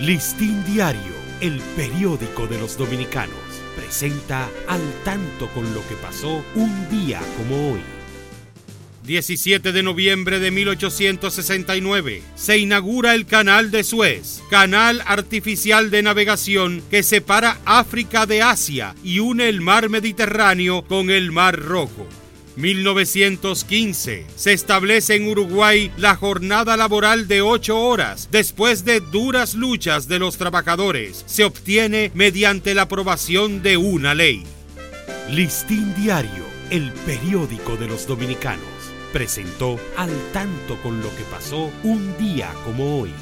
Listín Diario, el periódico de los dominicanos, presenta al tanto con lo que pasó un día como hoy. 17 de noviembre de 1869 se inaugura el Canal de Suez, canal artificial de navegación que separa África de Asia y une el mar Mediterráneo con el Mar Rojo. 1915 se establece en Uruguay la jornada laboral de 8 horas. Después de duras luchas de los trabajadores, se obtiene mediante la aprobación de una ley. Listín Diario, el periódico de los dominicanos, presentó al tanto con lo que pasó un día como hoy.